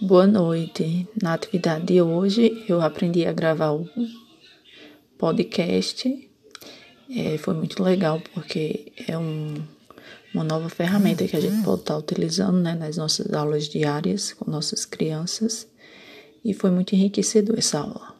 Boa noite. Na atividade de hoje, eu aprendi a gravar o podcast. É, foi muito legal porque é um, uma nova ferramenta que a gente pode estar utilizando né, nas nossas aulas diárias com nossas crianças. E foi muito enriquecedor essa aula.